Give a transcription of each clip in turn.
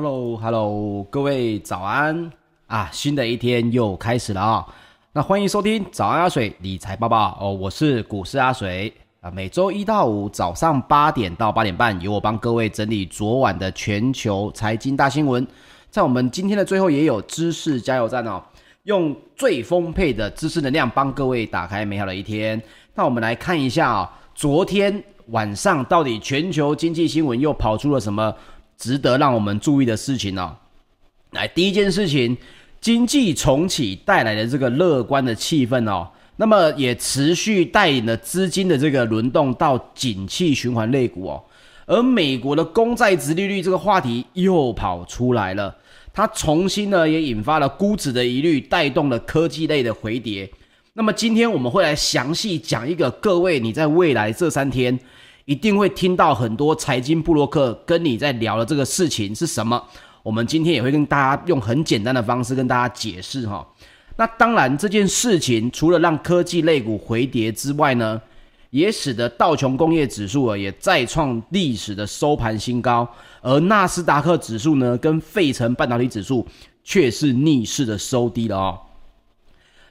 Hello，Hello，各位早安啊！新的一天又开始了啊、那欢迎收听早安阿水理财报报哦，我是股市阿水啊。每周一到五早上八点到八点半，由我帮各位整理昨晚的全球财经大新闻。在我们今天的最后，也有知识加油站哦，用最丰沛的知识能量帮各位打开美好的一天。那我们来看一下啊、昨天晚上到底全球经济新闻又跑出了什么？值得让我们注意的事情哦，来，第一件事情，经济重启带来的这个乐观的气氛哦，那么也持续带领了资金的这个轮动到景气循环类股哦，而美国的公债殖利率这个话题又跑出来了，它重新呢也引发了估值的疑虑，带动了科技类的回跌。那么今天我们会来详细讲一个，各位你在未来这三天。一定会听到很多财经部落客跟你在聊的这个事情是什么？我们今天也会跟大家用很简单的方式跟大家解释哈。那当然，这件事情除了让科技类股回跌之外呢，也使得道琼工业指数啊也再创历史的收盘新高，而纳斯达克指数呢跟费城半导体指数却是逆势的收低了哦。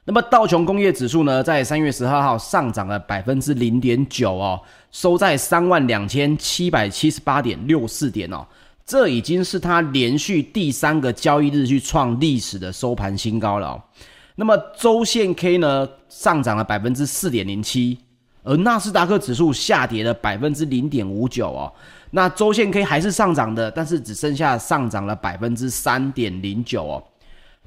那么道琼工业指数呢，在三月十二号上涨了百分之零点九哦，收在三万两千七百七十八点六四点哦，这已经是它连续第三个交易日去创历史的收盘新高了。那么周线 K 呢，上涨了百分之四点零七，而纳斯达克指数下跌了百分之零点五九哦。那周线 K 还是上涨的，但是只剩下上涨了百分之三点零九哦。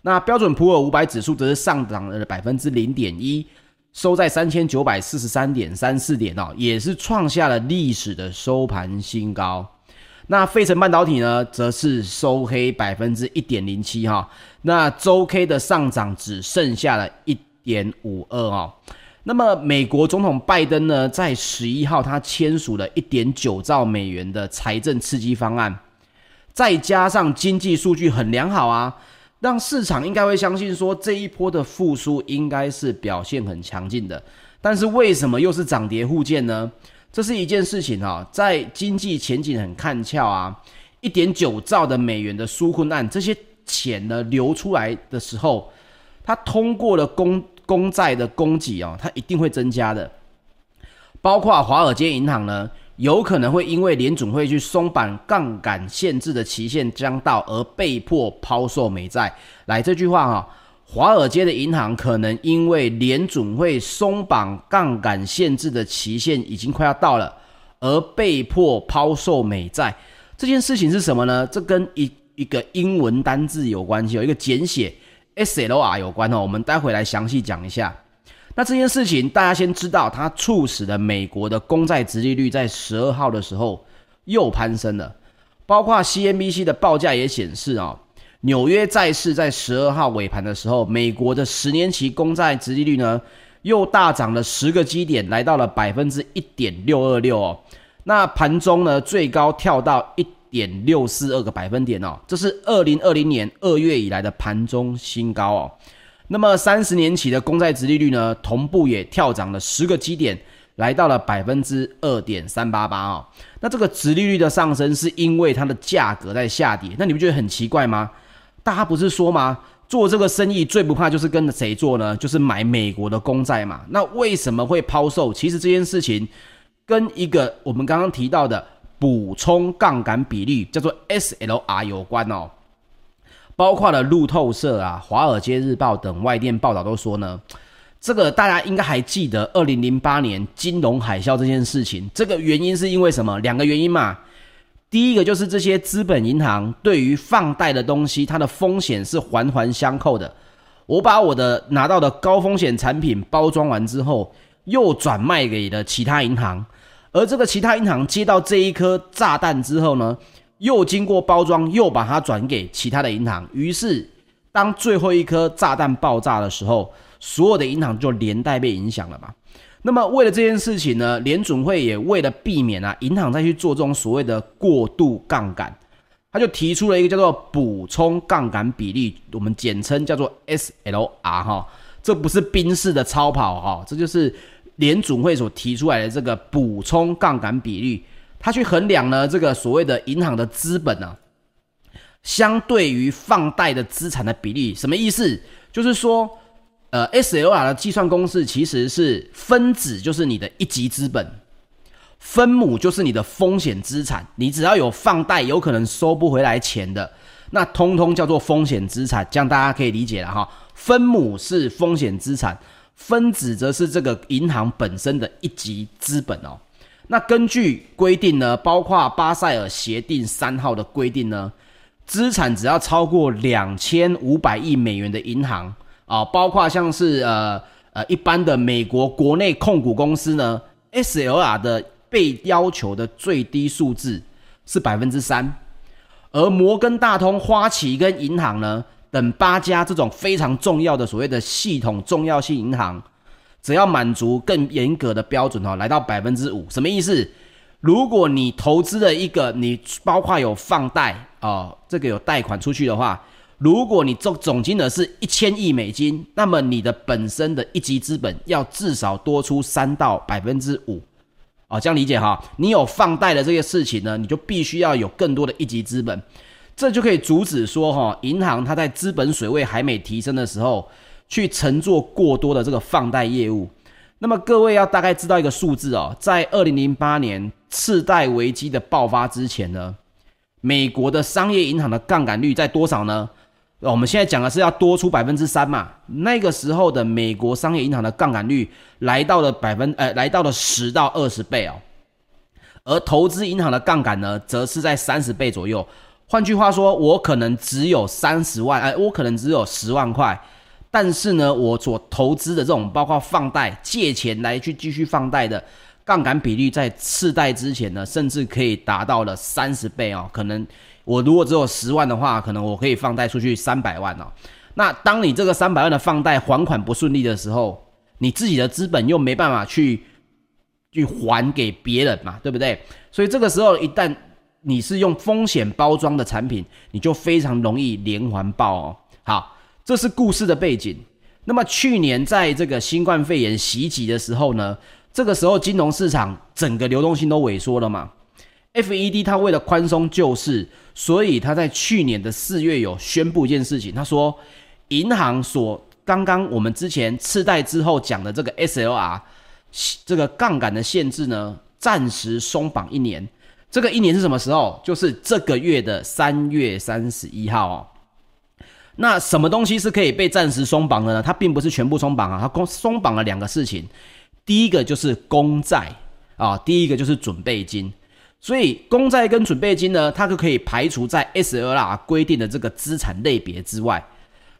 那标准普尔五百指数则是上涨了百分之零点一，收在三千九百四十三点三四点哦，也是创下了历史的收盘新高。那费城半导体呢，则是收黑百分之一点零七哈，那周 K 的上涨只剩下了一点五二哦。那么美国总统拜登呢，在十一号他签署了一点九兆美元的财政刺激方案，再加上经济数据很良好啊。让市场应该会相信说，这一波的复苏应该是表现很强劲的，但是为什么又是涨跌互见呢？这是一件事情哈，在经济前景很看俏啊，一点九兆的美元的纾困案，这些钱呢流出来的时候，它通过了公公债的供给哦，它一定会增加的，包括华尔街银行呢。有可能会因为联准会去松绑杠杆限制的期限将到而被迫抛售美债。来这句话哈，华尔街的银行可能因为联准会松绑杠杆限制的期限已经快要到了，而被迫抛售美债。这件事情是什么呢？这跟一一个英文单字有关系，有一个简写 SLR 有关哦。我们待会来详细讲一下。那这件事情，大家先知道，它促使了美国的公债殖利率在十二号的时候又攀升了。包括 CNBC 的报价也显示啊，纽约债市在十二号尾盘的时候，美国的十年期公债殖利率呢又大涨了十个基点，来到了百分之一点六二六哦。那盘中呢最高跳到一点六四二个百分点哦，这是二零二零年二月以来的盘中新高哦。那么三十年期的公债殖利率呢，同步也跳涨了十个基点，来到了百分之二点三八八啊。那这个殖利率的上升是因为它的价格在下跌，那你不觉得很奇怪吗？大家不是说吗？做这个生意最不怕就是跟着谁做呢？就是买美国的公债嘛。那为什么会抛售？其实这件事情跟一个我们刚刚提到的补充杠杆比率叫做 SLR 有关哦。包括了路透社啊、华尔街日报等外电报道都说呢，这个大家应该还记得，二零零八年金融海啸这件事情，这个原因是因为什么？两个原因嘛。第一个就是这些资本银行对于放贷的东西，它的风险是环环相扣的。我把我的拿到的高风险产品包装完之后，又转卖给了其他银行，而这个其他银行接到这一颗炸弹之后呢，又经过包装，又把它转给其他的银行。于是，当最后一颗炸弹爆炸的时候，所有的银行就连带被影响了嘛。那么，为了这件事情呢，联准会也为了避免啊，银行再去做这种所谓的过度杠杆，他就提出了一个叫做补充杠杆比例，我们简称叫做 SLR 哈。这不是宾士的超跑哈，这就是联准会所提出来的这个补充杠杆比率。他去衡量呢，这个所谓的银行的资本呢、相对于放贷的资产的比例，什么意思？就是说，呃，SLR 的计算公式其实是分子就是你的一级资本，分母就是你的风险资产。你只要有放贷，有可能收不回来钱的，那通通叫做风险资产。这样大家可以理解了哈。分母是风险资产，分子则是这个银行本身的一级资本哦。那根据规定呢，包括巴塞尔协定三号的规定呢，资产只要超过两千五百亿美元的银行啊，包括像是呃呃一般的美国国内控股公司呢，SLR 的被要求的最低数字是百分之三，而摩根大通、花旗跟银行呢等八家这种非常重要的所谓的系统重要性银行。只要满足更严格的标准哦，来到百分之五，什么意思？如果你投资了一个，你包括有放贷哦，这个有贷款出去的话，如果你总总金额是一千亿美金，那么你的本身的一级资本要至少多出三到百分之五，哦，这样理解哈？你有放贷的这个事情呢，你就必须要有更多的一级资本，这就可以阻止说哈，银行它在资本水位还没提升的时候。去承做过多的这个放贷业务，那么各位要大概知道一个数字哦，在二零零八年次贷危机的爆发之前呢，美国的商业银行的杠杆率在多少呢？我们现在讲的是要多出百分之三嘛，那个时候的美国商业银行的杠杆率来到了百分呃来到了十到二十倍哦，而投资银行的杠杆呢，则是在三十倍左右。换句话说，我可能只有三十万，哎，我可能只有十万块。但是呢，我所投资的这种包括放贷、借钱来去继续放贷的杠杆比率，在次贷之前呢，甚至可以达到了三十倍哦。可能我如果只有十万的话，可能我可以放贷出去三百万哦。那当你这个三百万的放贷还款不顺利的时候，你自己的资本又没办法去去还给别人嘛，对不对？所以这个时候，一旦你是用风险包装的产品，你就非常容易连环爆哦。好。这是故事的背景。那么去年在这个新冠肺炎袭击的时候呢，这个时候金融市场整个流动性都萎缩了嘛。FED 它为了宽松救市，所以他在去年的四月有宣布一件事情，他说银行所刚刚我们之前次贷之后讲的这个 SLR 这个杠杆的限制呢，暂时松绑一年。这个一年是什么时候？就是这个月的三月三十一号哦。那什么东西是可以被暂时松绑的呢？它并不是全部松绑啊，它松松绑了两个事情，第一个就是公债啊，第一个就是准备金。所以公债跟准备金呢，它就可以排除在 SLR 规定的这个资产类别之外。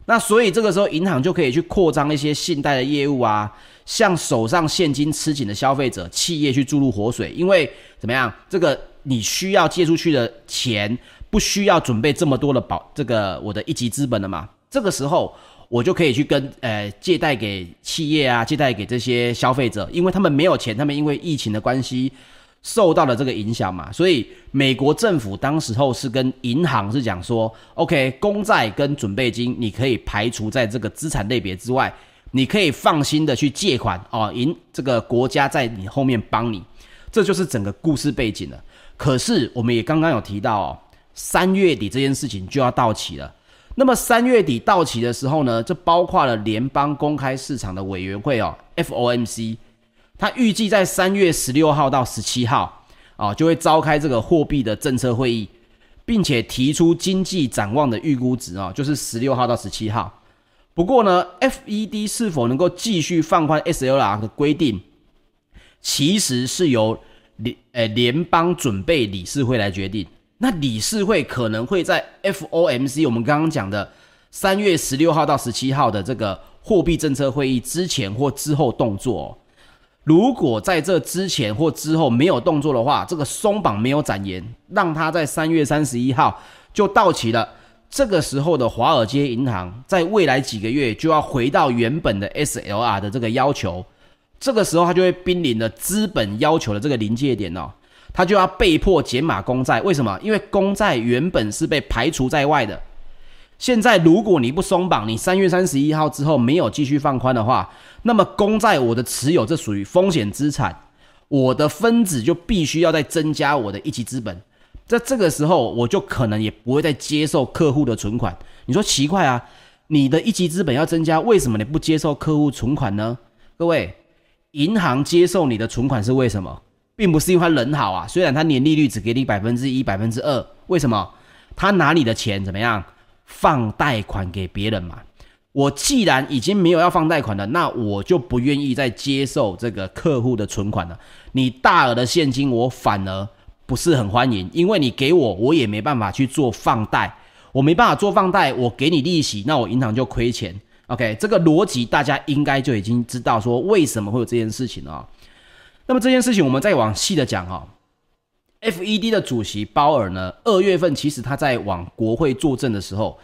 那所以这个时候银行就可以去扩张一些信贷的业务啊，向手上现金吃紧的消费者、企业去注入活水。因为怎么样，这个你需要借出去的钱。不需要准备这么多的保这个我的一级资本了嘛？这个时候我就可以去跟呃借贷给企业啊，借贷给这些消费者，因为他们没有钱，他们因为疫情的关系受到了这个影响嘛。所以美国政府当时候是跟银行是讲说，OK，公债跟准备金你可以排除在这个资产类别之外，你可以放心的去借款哦，银这个国家在你后面帮你，这就是整个故事背景了。可是我们也刚刚有提到哦。三月底这件事情就要到期了。那么三月底到期的时候呢，这包括了联邦公开市场的委员会哦，FOMC，它预计在三月十六号到十七号啊，就会召开这个货币的政策会议，并且提出经济展望的预估值啊，就是十六号到十七号。不过呢，FED 是否能够继续放宽 SLR 的规定，其实是由联呃联邦准备理事会来决定。那理事会可能会在 FOMC 我们刚刚讲的三月十六号到十七号的这个货币政策会议之前或之后动作。如果在这之前或之后没有动作的话，这个松绑没有展延，让它在三月三十一号就到期了。这个时候的华尔街银行在未来几个月就要回到原本的 SLR 的这个要求，这个时候它就会濒临了资本要求的这个临界点哦。它就要被迫减码公债，为什么？因为公债原本是被排除在外的。现在如果你不松绑，你三月三十一号之后没有继续放宽的话，那么公债我的持有这属于风险资产，我的分子就必须要再增加我的一级资本。在这个时候，我就可能也不会再接受客户的存款。你说奇怪啊？你的一级资本要增加，为什么你不接受客户存款呢？各位，银行接受你的存款是为什么？并不是因为他人好啊，虽然他年利率只给你百分之一、百分之二，为什么？他拿你的钱怎么样？放贷款给别人嘛。我既然已经没有要放贷款了，那我就不愿意再接受这个客户的存款了。你大额的现金，我反而不是很欢迎，因为你给我，我也没办法去做放贷，我没办法做放贷，我给你利息，那我银行就亏钱。OK，这个逻辑大家应该就已经知道，说为什么会有这件事情了。那么这件事情我们再往细的讲哈，FED 的主席鲍尔呢，二月份其实他在往国会作证的时候，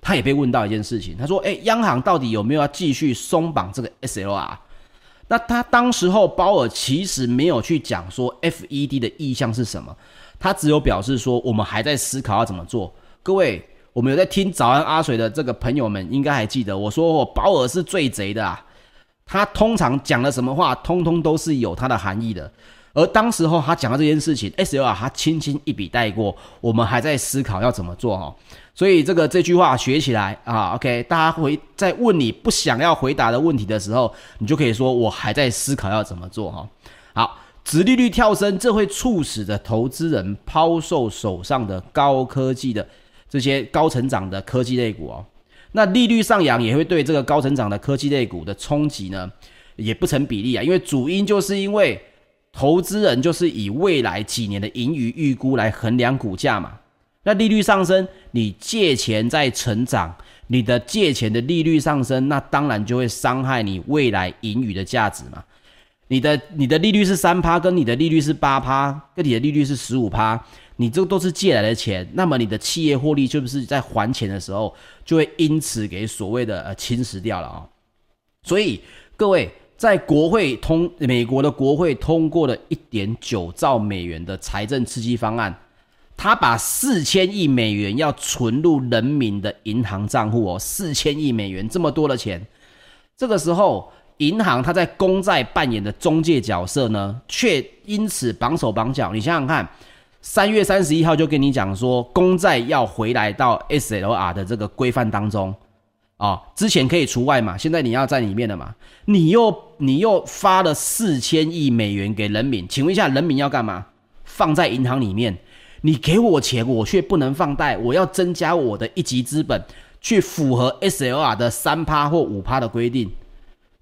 他也被问到一件事情，他说：“诶，央行到底有没有要继续松绑这个 SLR？” 那他当时候鲍尔其实没有去讲说 FED 的意向是什么，他只有表示说我们还在思考要怎么做。各位。我们有在听早安阿水的这个朋友们，应该还记得我说我鲍尔是最贼的啊！他通常讲的什么话，通通都是有它的含义的。而当时候他讲到这件事情，SLR 他轻轻一笔带过，我们还在思考要怎么做哈。所以这个这句话学起来啊，OK，大家回在问你不想要回答的问题的时候，你就可以说我还在思考要怎么做哈。好，殖利率跳升，这会促使的投资人抛售手上的高科技的。这些高成长的科技类股哦，那利率上扬也会对这个高成长的科技类股的冲击呢，也不成比例啊。因为主因就是因为投资人就是以未来几年的盈余预估来衡量股价嘛。那利率上升，你借钱在成长，你的借钱的利率上升，那当然就会伤害你未来盈余的价值嘛。你的你的利率是三趴，跟你的利率是八趴，跟你的利率是十五趴。你这都是借来的钱，那么你的企业获利是不是在还钱的时候就会因此给所谓的呃侵蚀掉了啊？所以各位在国会通美国的国会通过了一点九兆美元的财政刺激方案，他把四千亿美元要存入人民的银行账户哦，四千亿美元这么多的钱，这个时候银行它在公债扮演的中介角色呢，却因此绑手绑脚。你想想看。三月三十一号就跟你讲说，公债要回来到 SLR 的这个规范当中，啊、哦，之前可以除外嘛，现在你要在里面了嘛，你又你又发了四千亿美元给人民，请问一下，人民要干嘛？放在银行里面，你给我钱，我却不能放贷，我要增加我的一级资本，去符合 SLR 的三趴或五趴的规定，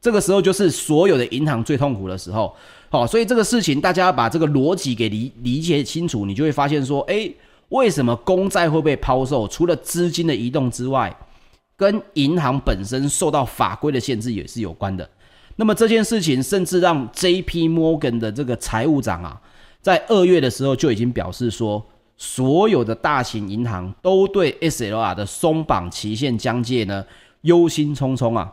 这个时候就是所有的银行最痛苦的时候。好，所以这个事情大家要把这个逻辑给理理解清楚，你就会发现说，诶，为什么公债会被抛售？除了资金的移动之外，跟银行本身受到法规的限制也是有关的。那么这件事情甚至让 J.P. Morgan 的这个财务长啊，在二月的时候就已经表示说，所有的大型银行都对 SLR 的松绑期限将届呢忧心忡忡啊。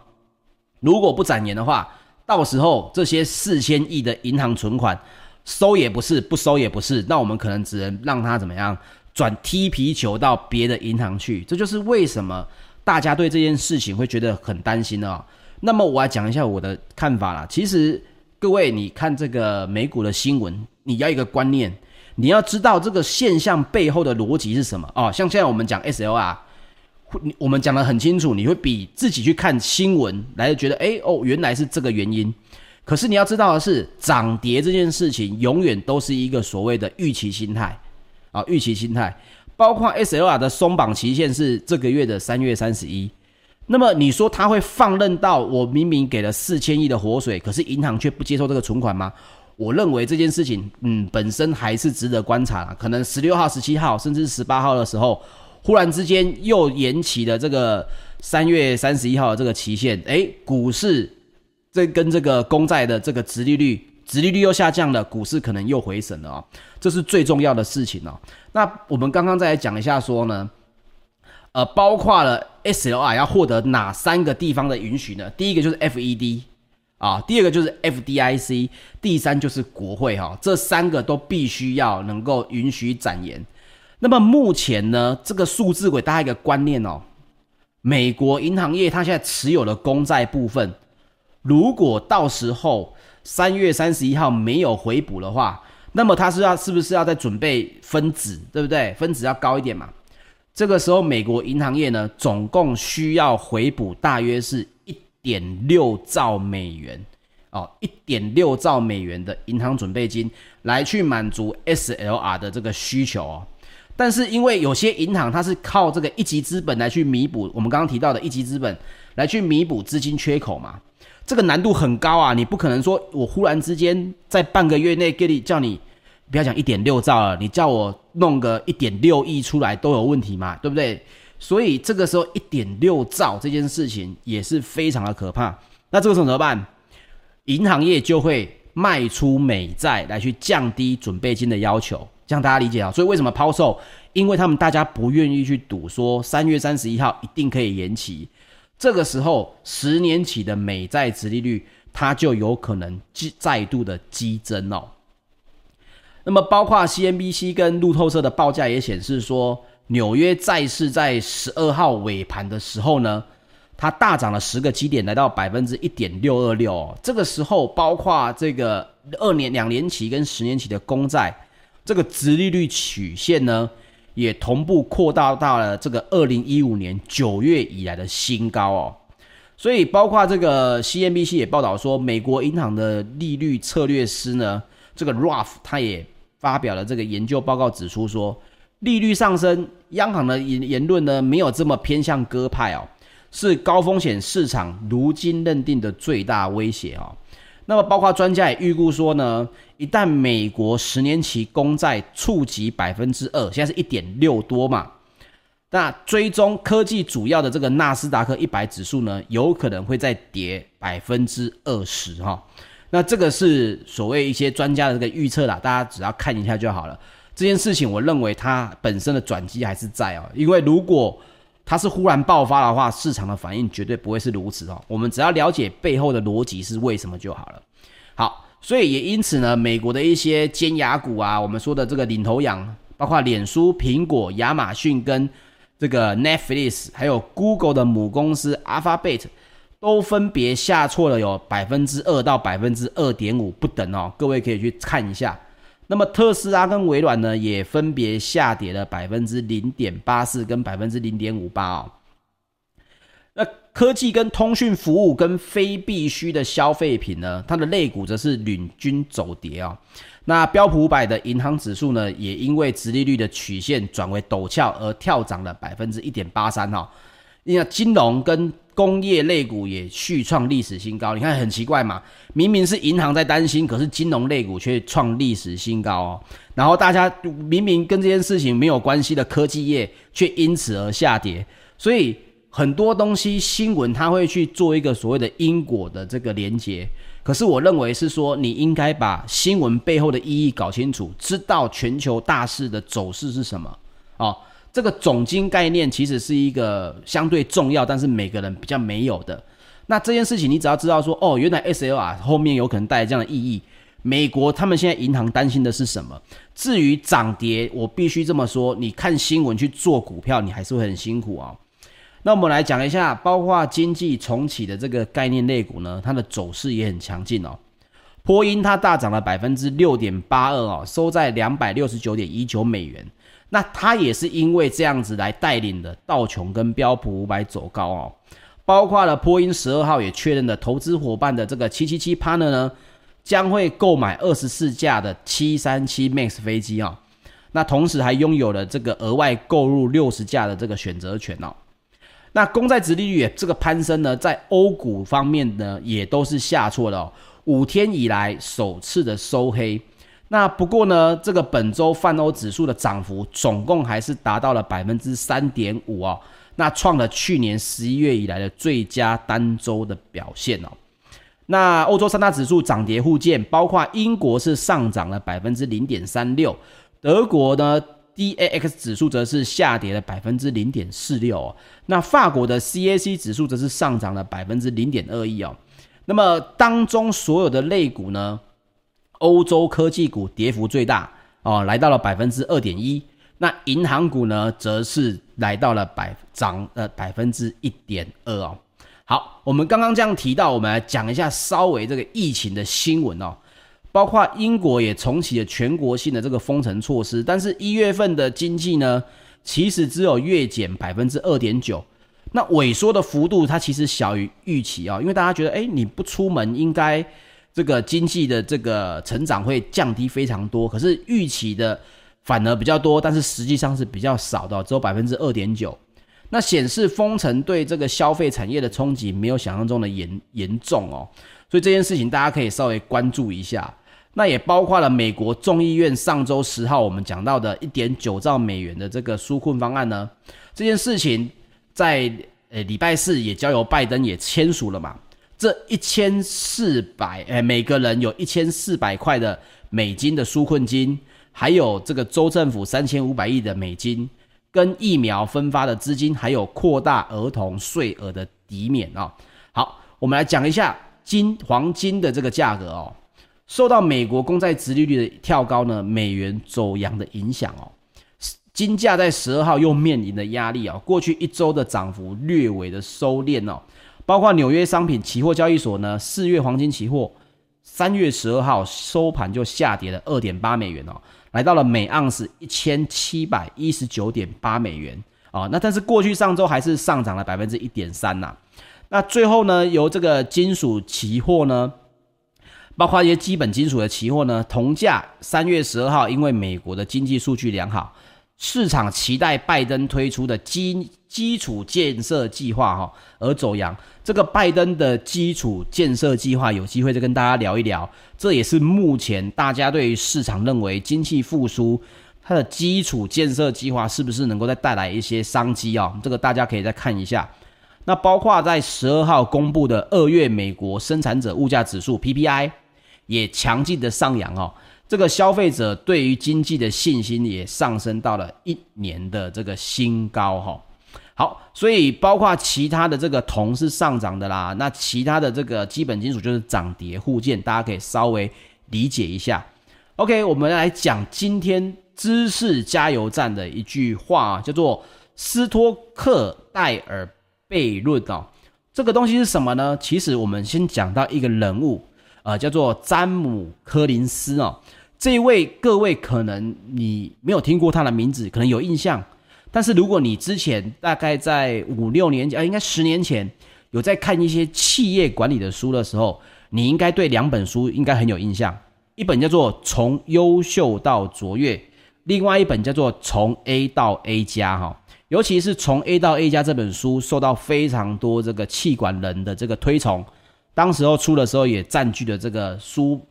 如果不展延的话，到时候这些四千亿的银行存款收也不是，不收也不是，那我们可能只能让它怎么样转踢皮球到别的银行去。这就是为什么大家对这件事情会觉得很担心哦。那么我来讲一下我的看法啦。其实各位，你看这个美股的新闻，你要一个观念，你要知道这个现象背后的逻辑是什么哦。像现在我们讲 SLR。我们讲得很清楚，你会比自己去看新闻来觉得，哎哦，原来是这个原因。可是你要知道的是，涨跌这件事情永远都是一个所谓的预期心态啊，预期心态。包括 SLR 的松绑期限是这个月的三月三十一，那么你说他会放任到我明明给了四千亿的活水，可是银行却不接受这个存款吗？我认为这件事情，嗯，本身还是值得观察啦。可能十六号、十七号，甚至十八号的时候。忽然之间又延期了这个三月三十一号的这个期限，诶，股市这跟这个公债的这个殖利率，殖利率又下降了，股市可能又回升了啊，这是最重要的事情哦。那我们刚刚再来讲一下说呢，呃，包括了 SLR 要获得哪三个地方的允许呢？第一个就是 FED 啊，第二个就是 FDIC，第三就是国会哈，这三个都必须要能够允许展延。那么目前呢，这个数字给大家一个观念哦，美国银行业它现在持有的公债部分，如果到时候三月三十一号没有回补的话，那么它是要是不是要再准备分子，对不对？分子要高一点嘛。这个时候，美国银行业呢，总共需要回补大约是一点六兆美元哦，一点六兆美元的银行准备金来去满足 SLR 的这个需求哦。但是因为有些银行它是靠这个一级资本来去弥补我们刚刚提到的一级资本来去弥补资金缺口嘛，这个难度很高啊！你不可能说我忽然之间在半个月内给你叫你不要讲一点六兆了，你叫我弄个一点六亿出来都有问题嘛，对不对？所以这个时候一点六兆这件事情也是非常的可怕。那这个时候怎么办？银行业就会卖出美债来去降低准备金的要求。这样大家理解啊，所以为什么抛售？因为他们大家不愿意去赌，说三月三十一号一定可以延期。这个时候，十年期的美债殖利率它就有可能再度的激增哦。那么，包括 CNBC 跟路透社的报价也显示说，纽约债市在十二号尾盘的时候呢，它大涨了十个基点，来到百分之一点六二六。这个时候，包括这个二年、两年期跟十年期的公债。这个殖利率曲线呢，也同步扩大到了这个二零一五年九月以来的新高哦。所以，包括这个 CNBC 也报道说，美国银行的利率策略师呢，这个 Ruff 他也发表了这个研究报告，指出说，利率上升，央行的言言论呢，没有这么偏向鸽派哦，是高风险市场如今认定的最大威胁哦。那么，包括专家也预估说呢，一旦美国十年期公债触及百分之二，现在是一点六多嘛，那追踪科技主要的这个纳斯达克一百指数呢，有可能会再跌百分之二十哈。那这个是所谓一些专家的这个预测啦，大家只要看一下就好了。这件事情，我认为它本身的转机还是在哦，因为如果它是忽然爆发的话，市场的反应绝对不会是如此哦。我们只要了解背后的逻辑是为什么就好了。好，所以也因此呢，美国的一些尖牙股啊，我们说的这个领头羊，包括脸书、苹果、亚马逊跟这个 Netflix，还有 Google 的母公司 Alphabet，都分别下挫了有百分之二到百分之二点五不等哦。各位可以去看一下。那么特斯拉跟微软呢，也分别下跌了百分之零点八四跟百分之零点五八哦。那科技跟通讯服务跟非必需的消费品呢，它的类股则是领军走跌哦。那标普五百的银行指数呢，也因为殖利率的曲线转为陡峭而跳涨了百分之一点八三哦。因为金融跟工业类股也续创历史新高，你看很奇怪嘛？明明是银行在担心，可是金融类股却创历史新高哦。然后大家明明跟这件事情没有关系的科技业，却因此而下跌。所以很多东西新闻它会去做一个所谓的因果的这个连结。可是我认为是说，你应该把新闻背后的意义搞清楚，知道全球大势的走势是什么哦。这个总经概念其实是一个相对重要，但是每个人比较没有的。那这件事情，你只要知道说，哦，原来 SLR 后面有可能带来这样的意义。美国他们现在银行担心的是什么？至于涨跌，我必须这么说，你看新闻去做股票，你还是会很辛苦啊、那我们来讲一下，包括经济重启的这个概念类股呢，它的走势也很强劲哦。波音它大涨了百分之六点八二哦，收在两百六十九点一九美元。那它也是因为这样子来带领的道琼跟标普五百走高哦，包括了波音十二号也确认了投资伙伴的这个七七七 partner 呢，将会购买二十四架的七三七 MAX 飞机哦，那同时还拥有了这个额外购入六十架的这个选择权哦。那公债殖利率也这个攀升呢，在欧股方面呢也都是下挫的哦，五天以来首次的收黑。那不过呢，这个本周泛欧指数的涨幅总共还是达到了百分之三点五哦，那创了去年十一月以来的最佳单周的表现哦。那欧洲三大指数涨跌互见，包括英国是上涨了百分之零点三六，德国呢 DAX 指数则是下跌了百分之零点四六哦，那法国的 CAC 指数则是上涨了百分之零点二一哦。那么当中所有的类股呢，欧洲科技股跌幅最大哦，来到了百分之二点一。那银行股呢，则是来到了百涨呃百分之一点二哦。好，我们刚刚这样提到，我们来讲一下稍微这个疫情的新闻哦。包括英国也重启了全国性的这个封城措施，但是一月份的经济呢，其实只有月减百分之二点九，那萎缩的幅度它其实小于预期啊，因为大家觉得，哎，你不出门应该这个经济的这个成长会降低非常多，可是预期的反而比较多，但是实际上是比较少的，只有百分之二点九，那显示封城对这个消费产业的冲击没有想象中的严严重哦，所以这件事情大家可以稍微关注一下。那也包括了美国众议院上周十号我们讲到的一点九兆美元的这个纾困方案呢，这件事情在呃礼拜四也交由拜登也签署了嘛。这一千四百诶每个人有一千四百块的美金的纾困金，还有这个州政府三千五百亿的美金，跟疫苗分发的资金，还有扩大儿童税额的抵免哦。好，我们来讲一下金黄金的这个价格哦。受到美国公债殖利率的跳高呢，美元走扬的影响哦，金价在十二号又面临的压力啊，过去一周的涨幅略微的收敛哦，包括纽约商品期货交易所呢，四月黄金期货三月十二号收盘就下跌了二点八美元哦，来到了每盎司一千七百一十九点八美元啊，那但是过去上周还是上涨了百分之一点三呐，那最后呢，由这个金属期货呢。包括一些基本金属的期货呢，铜价三月十二号，因为美国的经济数据良好，市场期待拜登推出的基基础建设计划哈而走扬。这个拜登的基础建设计划有机会再跟大家聊一聊，这也是目前大家对于市场认为经济复苏它的基础建设计划是不是能够再带来一些商机啊？这个大家可以再看一下。那包括在十二号公布的二月美国生产者物价指数 PPI。也强劲的上扬哦，这个消费者对于经济的信心也上升到了一年的这个新高哈。好，所以包括其他的这个铜是上涨的啦，那其他的这个基本金属就是涨跌互见，大家可以稍微理解一下。OK，我们来讲今天知识加油站的一句话，叫做斯托克戴尔悖论哦。这个东西是什么呢？其实我们先讲到一个人物。呃，叫做詹姆柯林斯哦，这一位各位可能你没有听过他的名字，可能有印象，但是如果你之前大概在五六年前，呃，应该十年前有在看一些企业管理的书的时候，你应该对两本书应该很有印象，一本叫做《从优秀到卓越》，另外一本叫做《从 A 到 A 加》哈，尤其是《从 A 到 A 加》这本书受到非常多这个企管人的这个推崇。当时候出的时候也占据了这个书，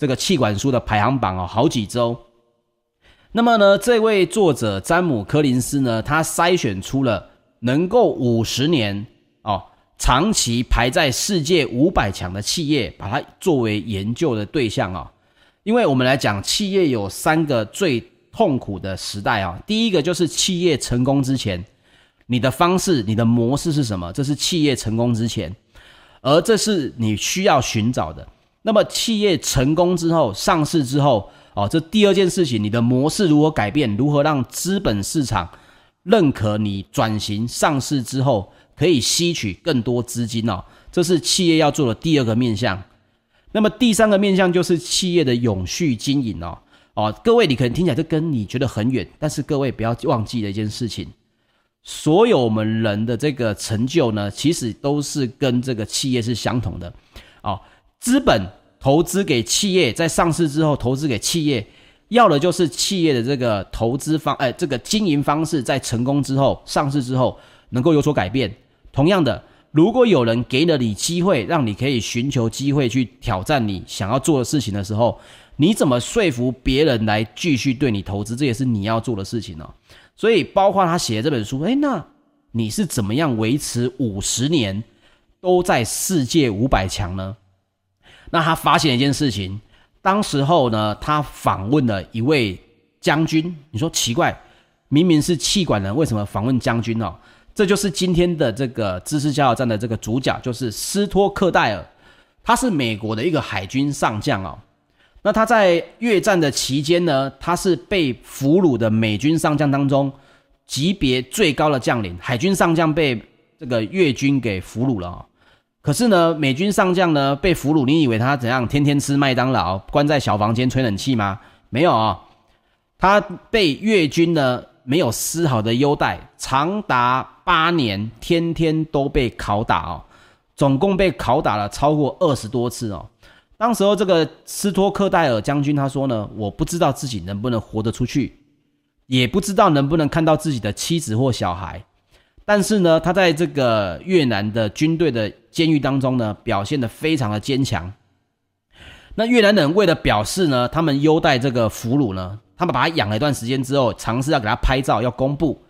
这个气管书的排行榜哦，好几周。那么呢，这位作者詹姆柯林斯呢，他筛选出了能够五十年哦，长期排在世界五百强的企业，把它作为研究的对象啊。因为我们来讲，企业有三个最痛苦的时代啊。第一个就是企业成功之前，你的方式、你的模式是什么？这是企业成功之前。而这是你需要寻找的。那么，企业成功之后，上市之后，哦，这第二件事情，你的模式如何改变？如何让资本市场认可你转型上市之后可以吸取更多资金哦？这是企业要做的第二个面向。那么，第三个面向就是企业的永续经营哦。哦，各位，你可能听起来这跟你觉得很远，但是各位不要忘记了一件事情。所有我们人的这个成就呢，其实都是跟这个企业是相同的，哦，资本投资给企业，在上市之后投资给企业，要的就是企业的这个投资方，哎，这个经营方式在成功之后，上市之后能够有所改变。同样的，如果有人给了你机会，让你可以寻求机会去挑战你想要做的事情的时候，你怎么说服别人来继续对你投资？这也是你要做的事情哦。所以，包括他写的这本书，哎，那你是怎么样维持五十年都在世界五百强呢？那他发现一件事情，当时候呢，他访问了一位将军。你说奇怪，明明是气管人，为什么访问将军呢？这就是今天的这个知识加油站的这个主角，就是斯托克戴尔，他是美国的一个海军上将哦。那他在越战的期间呢，他是被俘虏的美军上将当中级别最高的将领，海军上将被这个越军给俘虏了啊。可是呢，美军上将呢被俘虏，你以为他怎样？天天吃麦当劳，关在小房间吹冷气吗？没有啊，他被越军呢没有丝毫的优待，长达八年，天天都被拷打哦，总共被拷打了超过二十多次哦。当时候这个斯托克戴尔将军他说呢，我不知道自己能不能活得出去，也不知道能不能看到自己的妻子或小孩。但是呢，他在这个越南的军队的监狱当中呢，表现得非常的坚强。那越南人为了表示呢，他们优待这个俘虏呢，他们把他养了一段时间之后，尝试要给他拍照，要公布。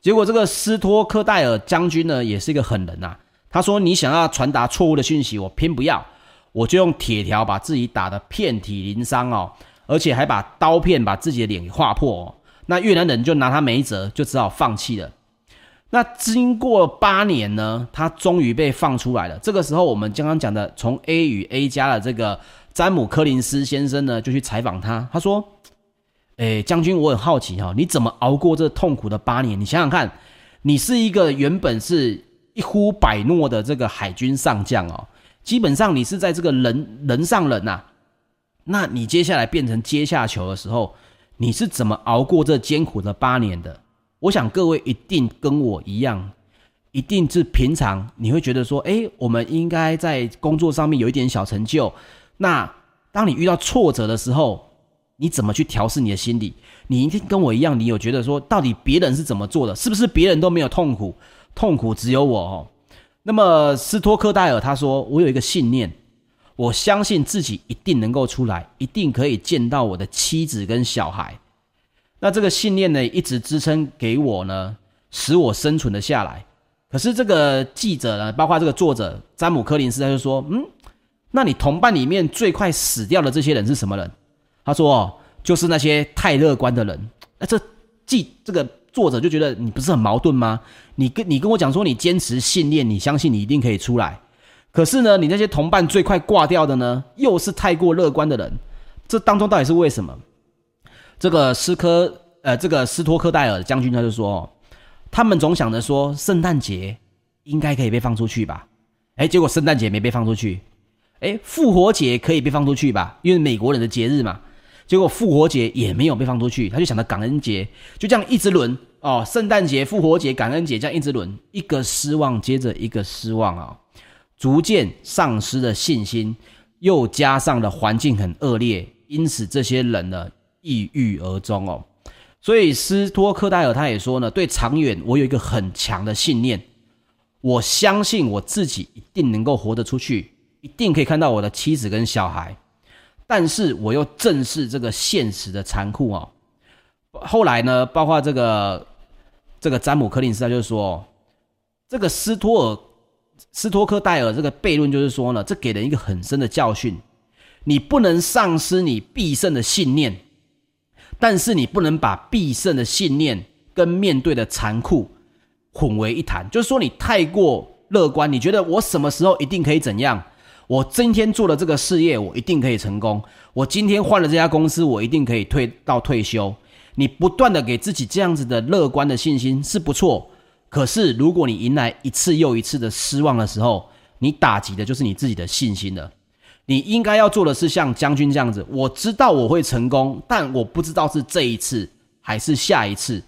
结果这个斯托克戴尔将军呢，也是一个狠人呐、他说：“你想要传达错误的讯息，我偏不要，我就用铁条把自己打得遍体鳞伤哦，而且还把刀片把自己的脸给划破哦。”那越南人就拿他没辙，就只好放弃了。那经过八年呢，他终于被放出来了。这个时候，我们刚刚讲的从 A 与 A 加的这个詹姆·柯林斯先生呢，就去采访他。他说：“诶，将军，我很好奇哈，你怎么熬过这痛苦的八年？你想想看，你是一个原本是一呼百诺的这个海军上将哦，基本上你是在这个人人上人呐。那你接下来变成阶下囚的时候，你是怎么熬过这艰苦的八年的？”我想各位一定跟我一样，一定是平常你会觉得说，诶，我们应该在工作上面有一点小成就。那当你遇到挫折的时候，你怎么去调试你的心理？你一定跟我一样，你有觉得说，到底别人是怎么做的？是不是别人都没有痛苦，痛苦只有我？哦，那么斯托克戴尔他说，我有一个信念，我相信自己一定能够出来，一定可以见到我的妻子跟小孩。那这个信念呢，一直支撑给我呢，使我生存了下来。可是这个记者呢，包括这个作者詹姆·柯林斯，他就说：“嗯，那你同伴里面最快死掉的这些人是什么人？”他说：“哦，就是那些太乐观的人。”那这记这个作者就觉得你不是很矛盾吗？你跟你跟我讲说你坚持信念，你相信你一定可以出来。可是呢，你那些同伴最快挂掉的呢，又是太过乐观的人。这当中到底是为什么？这个斯科呃，这个斯托克戴尔将军他就说，他们总想着说圣诞节应该可以被放出去吧？哎，结果圣诞节没被放出去。哎，复活节可以被放出去吧？因为美国人的节日嘛。结果复活节也没有被放出去，他就想着感恩节，就这样一直轮哦，圣诞节、复活节、感恩节这样一直轮，一个失望接着一个失望啊，逐渐丧失了信心，又加上了环境很恶劣，因此这些人呢。抑郁而终哦，所以斯托克戴尔他也说呢，对长远我有一个很强的信念，我相信我自己一定能够活得出去，一定可以看到我的妻子跟小孩，但是我又正视这个现实的残酷哦。后来呢，包括这个这个詹姆柯林斯他就说，这个斯托尔斯托克戴尔这个悖论就是说呢，这给人一个很深的教训，你不能丧失你必胜的信念。但是你不能把必胜的信念跟面对的残酷混为一谈，就是说你太过乐观，你觉得我什么时候一定可以怎样？我今天做了这个事业，我一定可以成功。我今天换了这家公司，我一定可以退到退休。你不断的给自己这样子的乐观的信心是不错，可是如果你迎来一次又一次的失望的时候，你打击的就是你自己的信心了。你应该要做的是像将军这样子，我知道我会成功，但我不知道是这一次还是下一次。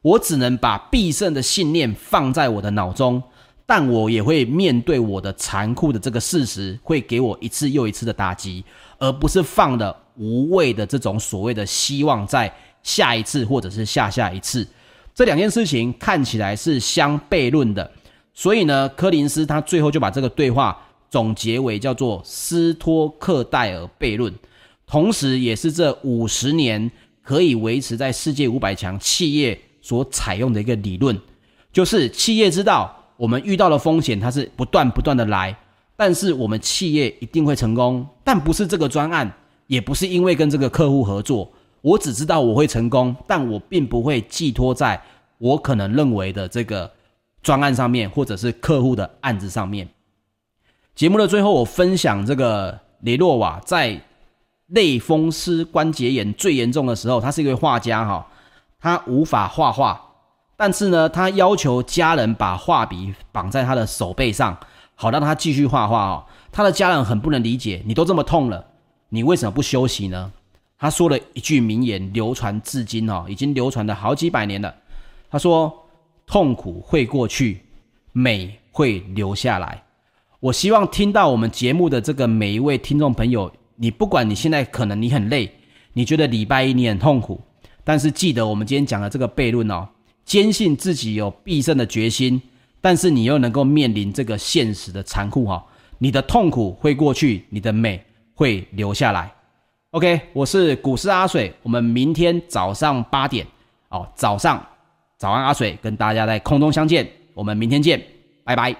我只能把必胜的信念放在我的脑中，但我也会面对我的残酷的这个事实，会给我一次又一次的打击，而不是放的无谓的这种所谓的希望在下一次或者是下下一次。这两件事情看起来是相悖论的，所以呢，柯林斯他最后就把这个对话。总结为叫做斯托克戴尔悖论，同时也是这五十年可以维持在世界五百强企业所采用的一个理论，就是企业知道我们遇到的风险，它是不断不断的来，但是我们企业一定会成功，但不是这个专案，也不是因为跟这个客户合作，我只知道我会成功，但我并不会寄托在我可能认为的这个专案上面，或者是客户的案子上面。节目的最后，我分享这个雷诺瓦在类风湿关节炎最严重的时候，他是一位画家哈，他无法画画，但是呢，他要求家人把画笔绑在他的手背上，好让他继续画画哦。他的家人很不能理解，你都这么痛了，你为什么不休息呢？他说了一句名言，流传至今哦，已经流传了好几百年了。他说：“痛苦会过去，美会留下来。”我希望听到我们节目的这个每一位听众朋友，你不管你现在可能你很累，你觉得礼拜一你很痛苦，但是记得我们今天讲的这个悖论哦，坚信自己有必胜的决心，但是你又能够面临这个现实的残酷哈。你的痛苦会过去，你的美会留下来。OK，我是股市阿水，我们明天早上八点哦，早上早安阿水跟大家在空中相见，我们明天见，拜拜。